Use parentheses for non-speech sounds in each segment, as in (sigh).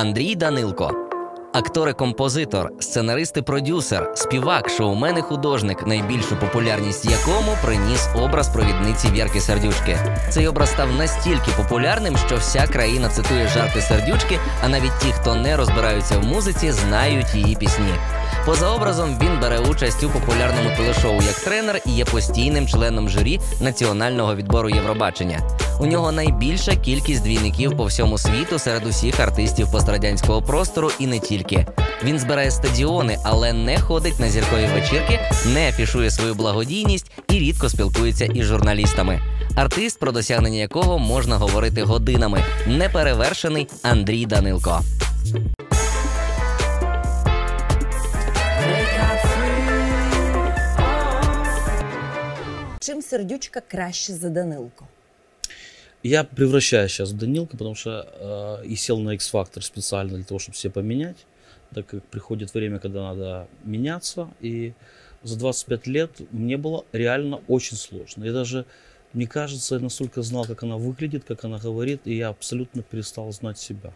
Андрій Данилко. Актор і композитор, сценарист і продюсер, співак, шоумен і художник, найбільшу популярність якому приніс образ провідниці Вірки Сердючки. Цей образ став настільки популярним, що вся країна цитує жарти сердючки, а навіть ті, хто не розбираються в музиці, знають її пісні. Поза образом він бере участь у популярному телешоу як тренер і є постійним членом журі національного відбору Євробачення. У нього найбільша кількість двійників по всьому світу серед усіх артистів пострадянського простору і не тільки. Він збирає стадіони, але не ходить на зіркові вечірки, не афішує свою благодійність і рідко спілкується із журналістами. Артист, про досягнення якого можна говорити годинами, неперевершений Андрій Данилко. Чим сердючка краще за Данилко? Я превращаюсь сейчас в Данилка, потому что э, и сел на X-Factor специально для того, чтобы все поменять, так как приходит время, когда надо меняться. И за 25 лет мне было реально очень сложно. Я даже, мне кажется, я настолько знал, как она выглядит, как она говорит, и я абсолютно перестал знать себя.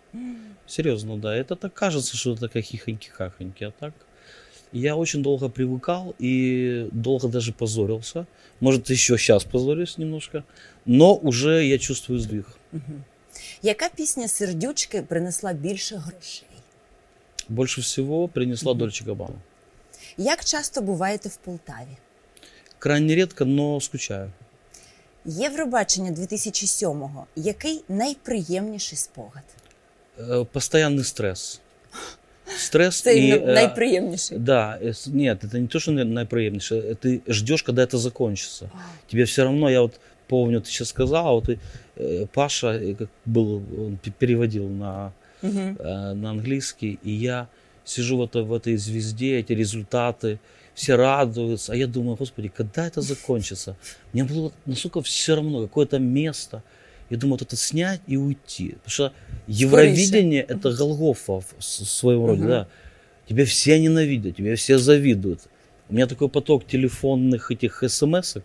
Серьезно, да. Это так кажется, что это такая хихоньки-хахоньки, а так я очень долго привыкал и долго даже позорился. Может, еще сейчас позорюсь немножко, но уже я чувствую сдвиг. Яка пісня сердючки принесла більше грошей? Больше всего принесла Дольче Габбана. Як часто буваєте в Полтаві? Крайне редко, но скучаю. Євробачення 2007-го. Який найприємніший спогад? Э, Постоянный стресс. Стресс Це и... іменно э, найприємніший. Да, э, с- нет, это не то, что на- наиприемнейшее. Ты ждешь, когда это закончится. Тебе все равно, я вот помню, ты сейчас сказала, вот и, э, Паша э, как был, он пе- переводил на, Мгм. э, на английский, и я сижу в этой, в этой звезде, эти результаты, все радуются, а я думаю, господи, когда это закончится? Мне было настолько все равно, какое-то место. я думаю, вот это снять и уйти. Потому что Евровидение это Голгофа в своем роде, Мгм. да. Тебя все ненавидят, тебя все завидуют. У меня такой поток телефонных этих смс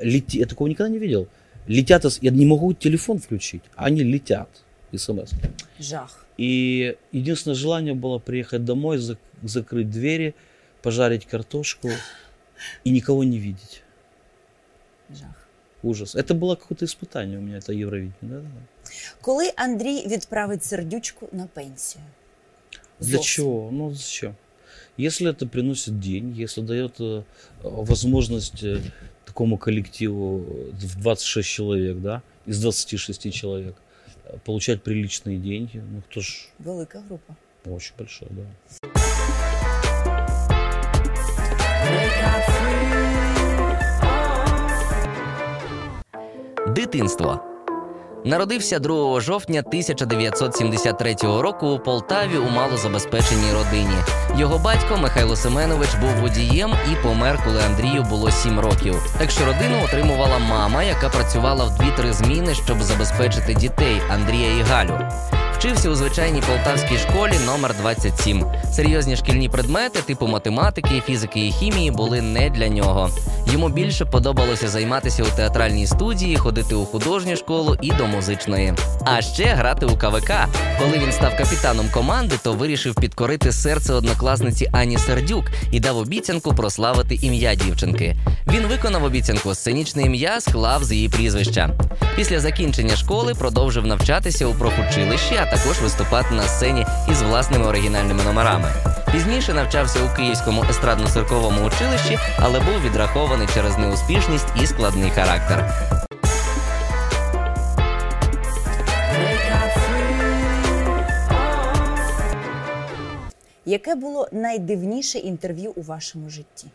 лети... Я такого никогда не видел. Летят, я не могу телефон включить, а они летят, смс. Жах. И единственное желание было приехать домой, зак- закрыть двери, пожарить картошку и никого не видеть. Жах. Ужас. Это было какое-то испытание у меня, это Евровидение. Да? да. Коли Андрій відправить сердючку на пенсію? Для Зовсім. чего? Ну зачем? Если это приносит деньги, если дает э, возможность э, такому коллективу э, в 26 человек, да, из 26 человек, э, получать приличные деньги, ну кто ж Велика група. очень большой, да. Дитинство. Народився 2 жовтня 1973 року у Полтаві у малозабезпеченій родині. Його батько Михайло Семенович був водієм і помер, коли Андрію було 7 років. Так що родину отримувала мама, яка працювала в дві-три зміни, щоб забезпечити дітей Андрія і Галю. Вчився у звичайній полтавській школі номер 27. Серйозні шкільні предмети, типу математики, фізики і хімії, були не для нього. Йому більше подобалося займатися у театральній студії, ходити у художню школу і до музичної. А ще грати у КВК. Коли він став капітаном команди, то вирішив підкорити серце однокласниці Ані Сердюк і дав обіцянку прославити ім'я дівчинки. Він виконав обіцянку, сценічне ім'я склав з її прізвища. Після закінчення школи продовжив навчатися у профучилищі, також виступати на сцені із власними оригінальними номерами. Пізніше навчався у Київському естрадно-цирковому училищі, але був відрахований через неуспішність і складний характер. Яке було найдивніше інтерв'ю у вашому житті?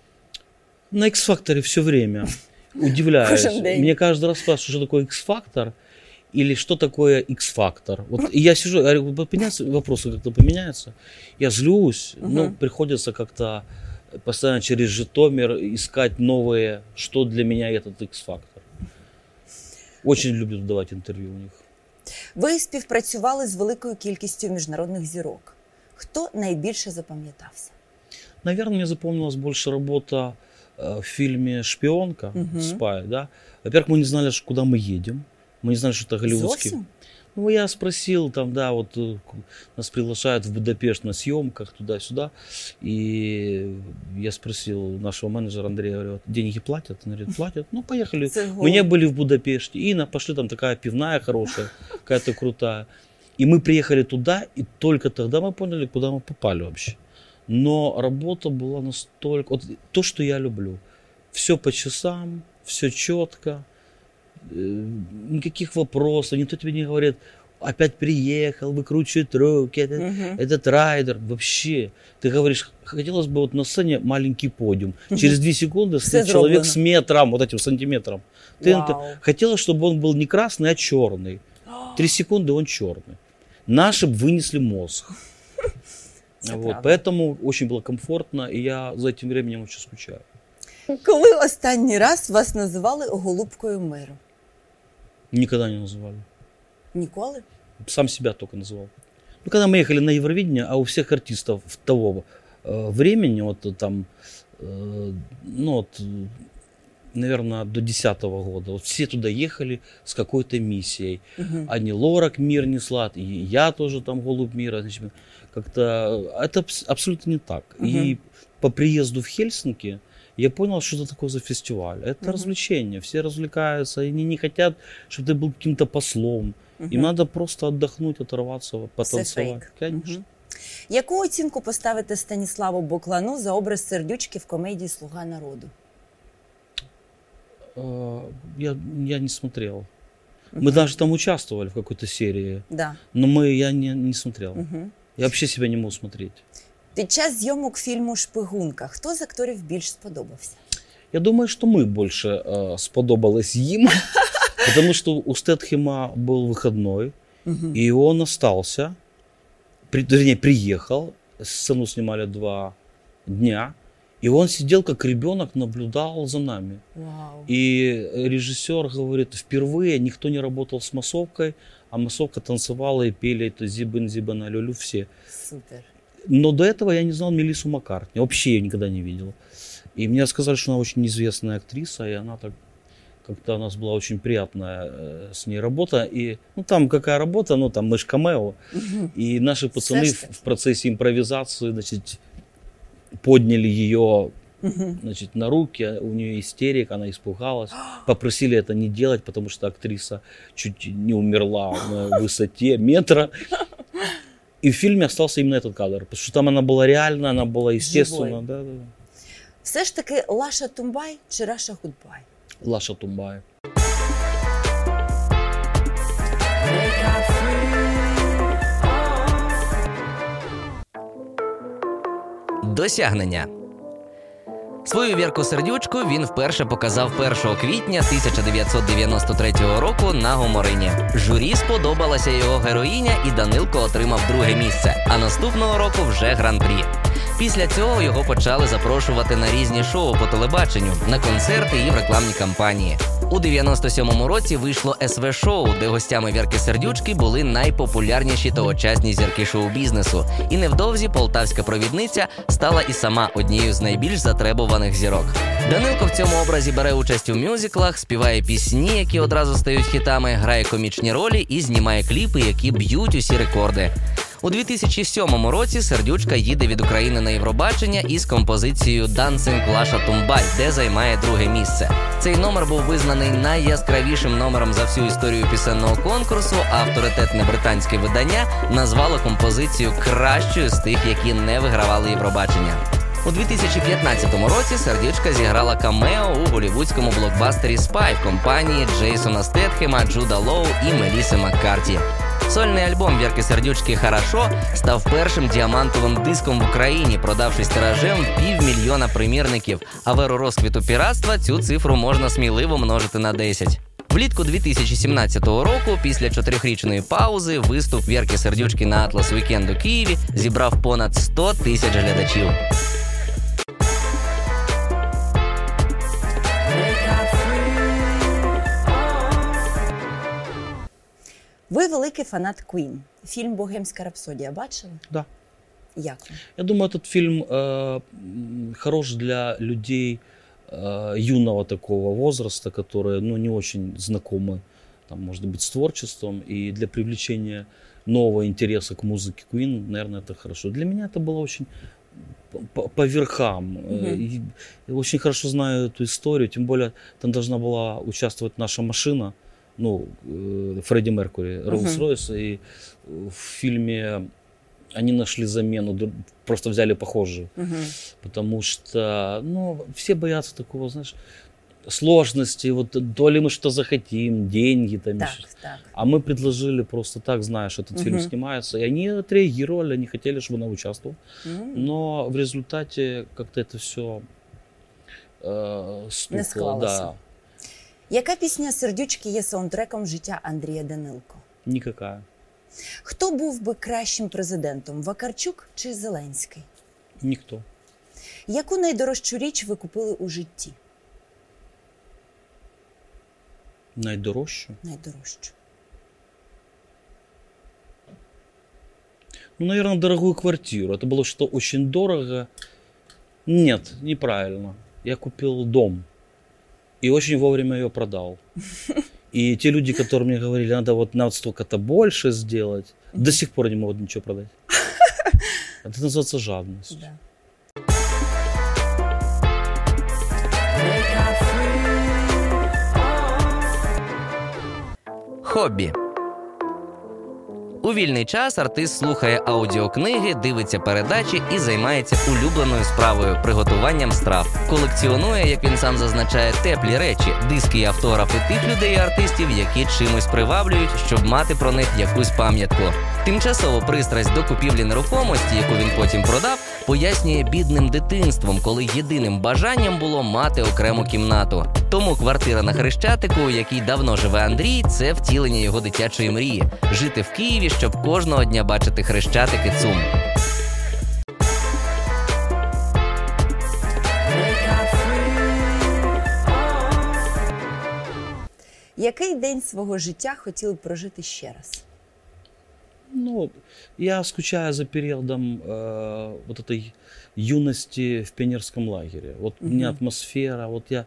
На X-факторе все время (laughs) удивляюсь. Мне каждый раз спрашивают, что такое X-фактор или что такое X-фактор. Вот и я сижу, я говорю, поменяются вопросы как-то поменяются. Я злюсь, ну Мгм. приходится как-то постоянно через Житомир искать новые, что для меня этот X-фактор. Очень люблю давать интервью у них. Ви співпрацювали з великою кількістю міжнародних зірок. Хто найбільше запам'ятався? Наверное, мне запомнилась больше работа э, в фильме «Шпионка», Мгм. «Спай», да. Во-первых, мы не знали, ш- куда мы едем. Мы не знали, что это голливудский. Зовсім? Ну, я спросил, там, да, вот э, нас приглашают в Будапешт на съемках туда-сюда. И я спросил нашего менеджера Андрея, говорю, «Вот деньги платят? Он говорит, платят. Ну, поехали. (laughs) Мы не были в Будапеште. И на, пошли, там такая пивная хорошая, (laughs) какая-то крутая. И мы приехали туда, и только тогда мы поняли, куда мы попали вообще. Но работа была настолько... Вот то, что я люблю. Все по часам, все четко, никаких вопросов, никто тебе не говорит, опять приехал, выкручивает руки, этот, Мгм. этот райдер. Вообще, ты говоришь, хотелось бы вот на сцене маленький подиум. Через две секунды Все стоит человек с метром, вот этим сантиметром. Ты Вау. хотелось, чтобы он был не красный, а черный. (gasps) Три секунды он черный. Наши вынесли мозг. (laughs) Вот, поэтому очень было комфортно, и я за этим временем очень скучаю. Коли останній раз вас називали голубкою миру? Никогда не называли. Ніколи? Сам себя только называл. Ну, когда мы ехали на Евровидение, а у всех артистов того э, времени, вот э, там, э, ну вот, наверное, до 10 года, вот все туда ехали с какой-то миссией. Мгм. Ани Лорак мир несла, и я тоже там голубь мира. как-то это абс- абсолютно не так. И по приезду в Хельсинки я понял, что это такое за фестиваль. Это Мгм. развлечение, все развлекаются, и они не хотят, чтобы ты был каким-то послом. Им Мгм. надо просто отдохнуть, оторваться, Все потанцевать. фейк. Конечно. Мгм. Яку оцінку поставите Станіславу Боклану за образ сердючки в комедії Слуга народу? Э, Я, я не смотрел. Мы Мгм. даже там участвовали в какой-то серии, Да. но мы, я не, не смотрел. Мгм. Я вообще себя не мог смотреть. Під час зйомок фільму Шпигунка хто з акторів більш сподобався? Я думаю, что мы больше э, сподобалось им, потому (laughs) что у Стэтхема был выходной, Мгм. и он остался, при, вернее, приехал, сцену снимали два дня, и он сидел как ребенок, наблюдал за нами. Вау. И режиссер говорит, впервые никто не работал с массовкой, а массовка танцевала и пели это зибын зибана люлю все. Супер. Но до этого я не знал Мелиссу Маккартни, вообще ее никогда не видел. И мне сказали, что она очень известная актриса, и она так как-то у нас была очень приятная э, с ней работа. И ну там какая работа, ну там мы ж камео. И наши пацаны в, в процессе импровизации, значит, подняли ее значит, на руки, у нее истерик, она испугалась. (gasps) Попросили это не делать, потому что актриса чуть не умерла на высоте метра. (laughs) И в фильме остался именно этот кадр, потому что там она была реальна, она была естественна. Живой. Да, да, да. Все ж таки Лаша Тумбай чи Раша Гудбай? Лаша Тумбай. Досягнення. Свою Вірку Сердючку він вперше показав 1 квітня 1993 року на Гоморині. Журі сподобалася його героїня, і Данилко отримав друге місце. А наступного року вже гран-прі. Після цього його почали запрошувати на різні шоу по телебаченню, на концерти і в рекламні кампанії. У 97-му році вийшло СВ шоу, де гостями Вірки Сердючки були найпопулярніші тогочасні зірки шоу-бізнесу. І невдовзі полтавська провідниця стала і сама однією з найбільш затребуваних зірок. Данилко в цьому образі бере участь у мюзиклах, співає пісні, які одразу стають хітами, грає комічні ролі і знімає кліпи, які б'ють усі рекорди. У 2007 році сердючка їде від України на Євробачення із композицією Dancing Лаша Тумбай, де займає друге місце. Цей номер був визнаний найяскравішим номером за всю історію пісенного конкурсу. Авторитетне британське видання назвало композицію кращою з тих, які не вигравали Євробачення. У 2015 році сердючка зіграла камео у голівудському блокбастері Spy в компанії Джейсона Стетхема, Джуда Лоу і Меліси Маккарті. Сольний альбом Вірки Сердючки Хорошо став першим діамантовим диском в Україні, продавшись тиражем півмільйона примірників. А в еру розквіту піратства цю цифру можна сміливо множити на 10. Влітку 2017 року, після чотирьохрічної паузи, виступ Вірки Сердючки на Atlas Weekend у Києві зібрав понад 100 тисяч глядачів. Ви великий фанат Queen. Фільм Богемська рапсодія бачили? Да. Як вам? Я думаю, этот фильм э, м, хорош для людей э, юного такого возраста, которые ну, не очень знакомы там, может быть, с творчеством, и для привлечения нового интереса к музыке Queen, наверное, это хорошо. Для меня это было очень по, по верхам. Э, Мгм. и я очень хорошо знаю эту историю, тем более там должна была участвовать наша машина, Ну, э, Фредди Меркури, Rolls-Royce, и э, в фильме они нашли замену, просто взяли похожую, Угу. потому что, ну, все боятся такого, знаешь, сложности, вот то ли мы что захотим, деньги там, Так, еще так. а мы предложили просто так, что этот фильм Мгм. снимается. И они отреагировали, они хотели, чтобы она участвовала. М. Но в результате как-то это все стукало. склалося. Да, Яка пісня сердючки є саундтреком життя Андрія Данилко? никакая. Хто був би кращим президентом Вакарчук чи Зеленський? Никто. Яку найдорожчу річ ви купили у житті? Найдорожче. Найдорожчу. Ну, наверное, дорогую квартиру. Это было что очень дорого. Нет, неправильно. Я купил дом. И очень вовремя ее продал. И те люди, которые мне говорили, надо вот надо столько-то больше сделать, до сих пор не могут ничего продать. (laughs) Это называется жадность. Да. Хобі. У вільний час артист слухає аудіокниги, дивиться передачі і займається улюбленою справою приготуванням страв. Колекціонує, як він сам зазначає, теплі речі, диски і автографи тих людей і артистів, які чимось приваблюють, щоб мати про них якусь пам'ятку. Тимчасово пристрасть до купівлі нерухомості, яку він потім продав, пояснює бідним дитинством, коли єдиним бажанням було мати окрему кімнату. Тому квартира на Хрещатику, у якій давно живе Андрій, це втілення його дитячої мрії жити в Києві, щоб кожного дня бачити Хрещатик і ЦУМ. Який день свого життя хотіли б прожити ще раз? Ну, я скучаю за периодом э, вот этой юности в пионерском лагере. Вот у меня Мгм. атмосфера, вот я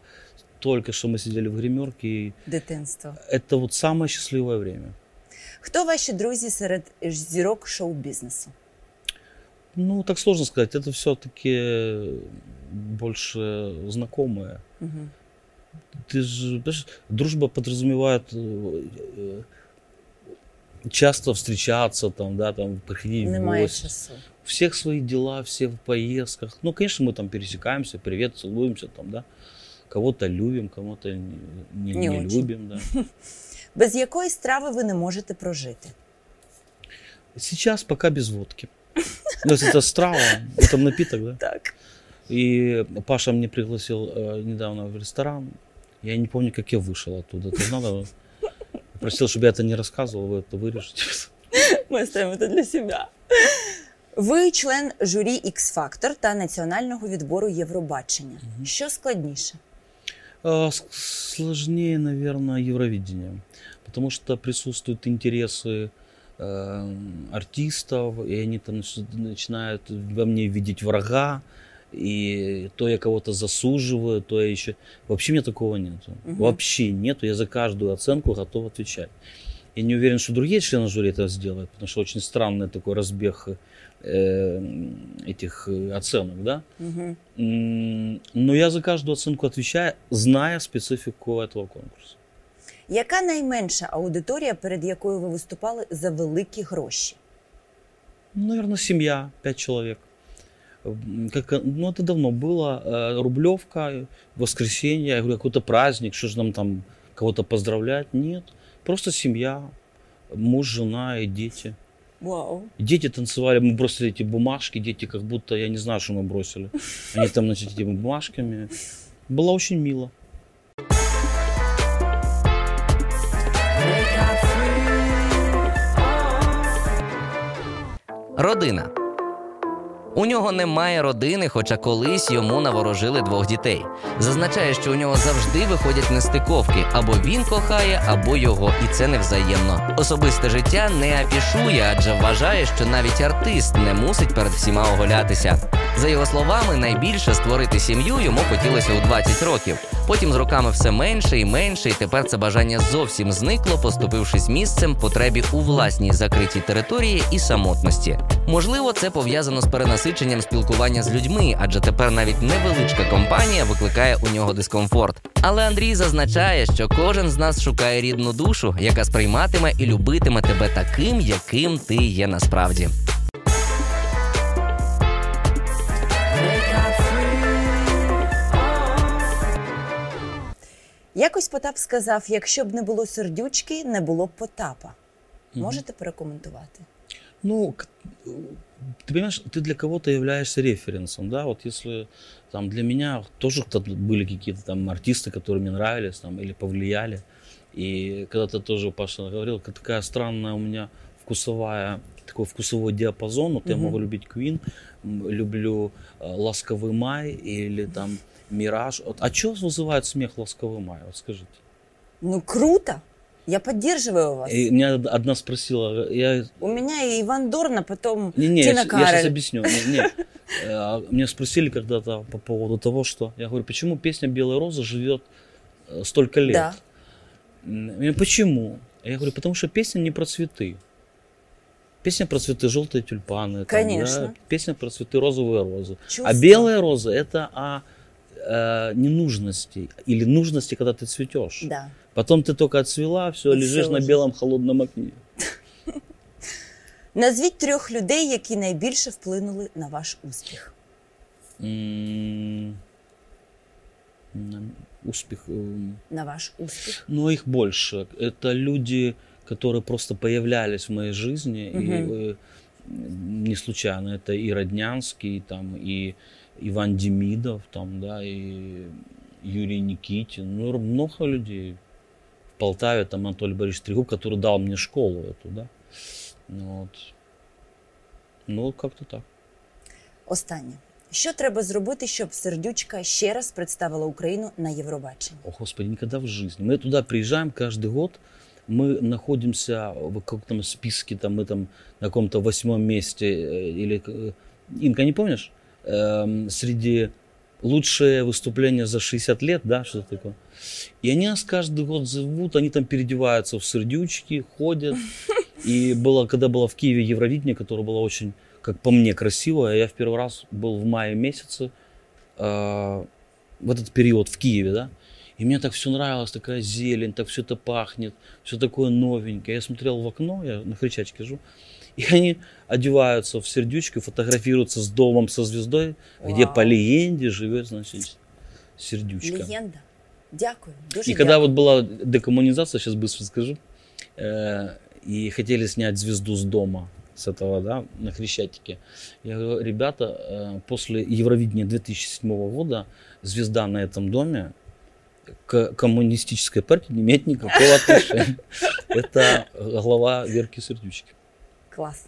только что мы сидели в гримерке, и Дитинство. это вот самое счастливое время. Хто ваші друзі серед зірок шоу-бізнесу? Ну, так сложно сказать, это все-таки больше знакомые. Угу. Ты же, понимаешь, дружба подразумевает э, э, часто встречаться, там, да, там, приходить в Немає гости. часу. У всех свои дела, все в поездках. Ну, конечно, мы там пересекаемся, привет, целуемся, там, да. Кого-то любим, кого-то не, не- Не не очень. любим, да. (laughs) Без якої страви ви не можете прожити? Сейчас пока без водки. Ну, если это страва, это напиток, да. Так. И Паша мне пригласил э, недавно в ресторан. Я не помню, как я вышел оттуда. Это надо. Просил, чтобы я это не рассказывал, вы это вырежете. Ми ставимо це для себе. Ви член журі x Factor та національного відбору Євробачення. Що складніше? С- Сложнее, наверное, Евровидение. Потому что присутствуют интересы э, артистов, и они там нач- начинают во мне видеть врага, и то я кого-то засуживаю, то я еще... Вообще мне такого нету. Мгм. Вообще нету. Я за каждую оценку готов отвечать. Я не уверен, что другие члены жюри это сделают, потому что очень странный такой разбег э, этих э, оценок, да? Угу. М, Но я за каждую оценку отвечаю, зная специфику этого конкурса. Яка найменша аудиторія, перед якою ви виступали за великі гроші? Ну, наверное, семья, пять человек. М, Как, ну, это давно было. Э, Рублевка, воскресенье, я говорю, какой-то праздник, что же нам там кого-то поздравлять? Нет. Просто семья, муж, жена и дети. Вау. И дети танцевали, мы бросили эти бумажки, дети как будто, я не знаю, что мы бросили. Они там, значит, этими бумажками. Было очень мило. Родина. у нього немає родини, хоча колись йому наворожили двох дітей. Зазначає, що у нього завжди виходять нестиковки: або він кохає, або його, і це невзаємно. Особисте життя не афішує, адже вважає, що навіть артист не мусить перед всіма оголятися. За його словами, найбільше створити сім'ю йому хотілося у 20 років. Потім з роками все менше і менше, і тепер це бажання зовсім зникло, поступившись місцем потребі у власній закритій території і самотності. Можливо, це пов'язано з перенасиченням спілкування з людьми, адже тепер навіть невеличка компанія викликає у нього дискомфорт. Але Андрій зазначає, що кожен з нас шукає рідну душу, яка сприйматиме і любитиме тебе таким, яким ти є насправді. Якось Потап сказав: якщо б не було сердючки, не було б Потапа. Можете перекоментувати? Ну, ты понимаешь, ты для кого-то являешься референсом, да, вот если там для меня тоже кто-то были какие-то там артисты, которые мне нравились там или повлияли, и когда-то тоже Паша говорил, «Ка- такая странная у меня вкусовая, такой вкусовой диапазон, вот я Мгм. могу любить Queen, люблю э, «Ласковый май» или там «Мираж», а что вызывает смех «Ласковый май», вот скажите? Ну круто! Я поддерживаю вас. И меня одна спросила, я У меня и Иван Дорна, потом Не, не, Тина я, сейчас Кароль. объясню. Не, не. (laughs) Э, Меня спросили когда-то по поводу того, что я говорю, почему песня Белая роза живет э, столько лет? Да. Я почему? Я говорю, потому что песня не про цветы. Песня про цветы желтые тюльпаны. там, Конечно. да, Песня про цветы розовые розы. Чувство. А белая роза это о э, ненужности или нужности, когда ты цветешь. Да. Потом ты только отцвела, все, И лежишь всё на уже. белом холодном окне. (laughs) Назвіть трьох людей, які найбільше вплинули на ваш успіх. М, м, Успех. м, На ваш успіх. Но их больше. Это люди, которые просто появлялись в моей жизни. И Мгм. э, не случайно. Это и Роднянский, там, и Иван Демидов, там, да, и Юрий Никитин. Ну, много людей. В Полтаве там Анатолий Борисович Трегуб, который дал мне школу эту, да. Ну, Вот. Ну, как-то так. Останнє. Що треба зробити, щоб сердючка ще раз представила Україну на Євробаченні? О, Господи, никогда в жизни. Мы туда приезжаем каждый год, мы находимся в каком-то списке, там, мы там на каком-то восьмом месте, э, или, э, Инка, не помнишь? Эм, среди лучшие выступления за 60 лет, да, что-то такое. И они нас каждый год зовут, они там переодеваются в сердючки, ходят. (laughs) И было, когда было в Киеве Евровидение, которое было очень, как по мне, красивое, я в первый раз был в мае месяце, э, в этот период в Киеве, да, и мне так все нравилось, такая зелень, так все это пахнет, все такое новенькое. Я смотрел в окно, я на хричачке живу, (laughs) и они одеваются в сердючки, фотографируются с домом со звездой, где Вау. по легенде живет, значит, сердючка. Легенда. Дякую. Дуже И когда дякую. вот была декоммунизация, сейчас быстро скажу, э, и хотели снять звезду с дома, с этого, да, на Хрещатике. Я говорю, ребята, э, после Евровидения 2007 года звезда на этом доме к коммунистической партии не имеет никакого отношения. Это глава Верки Сердючки. Клас.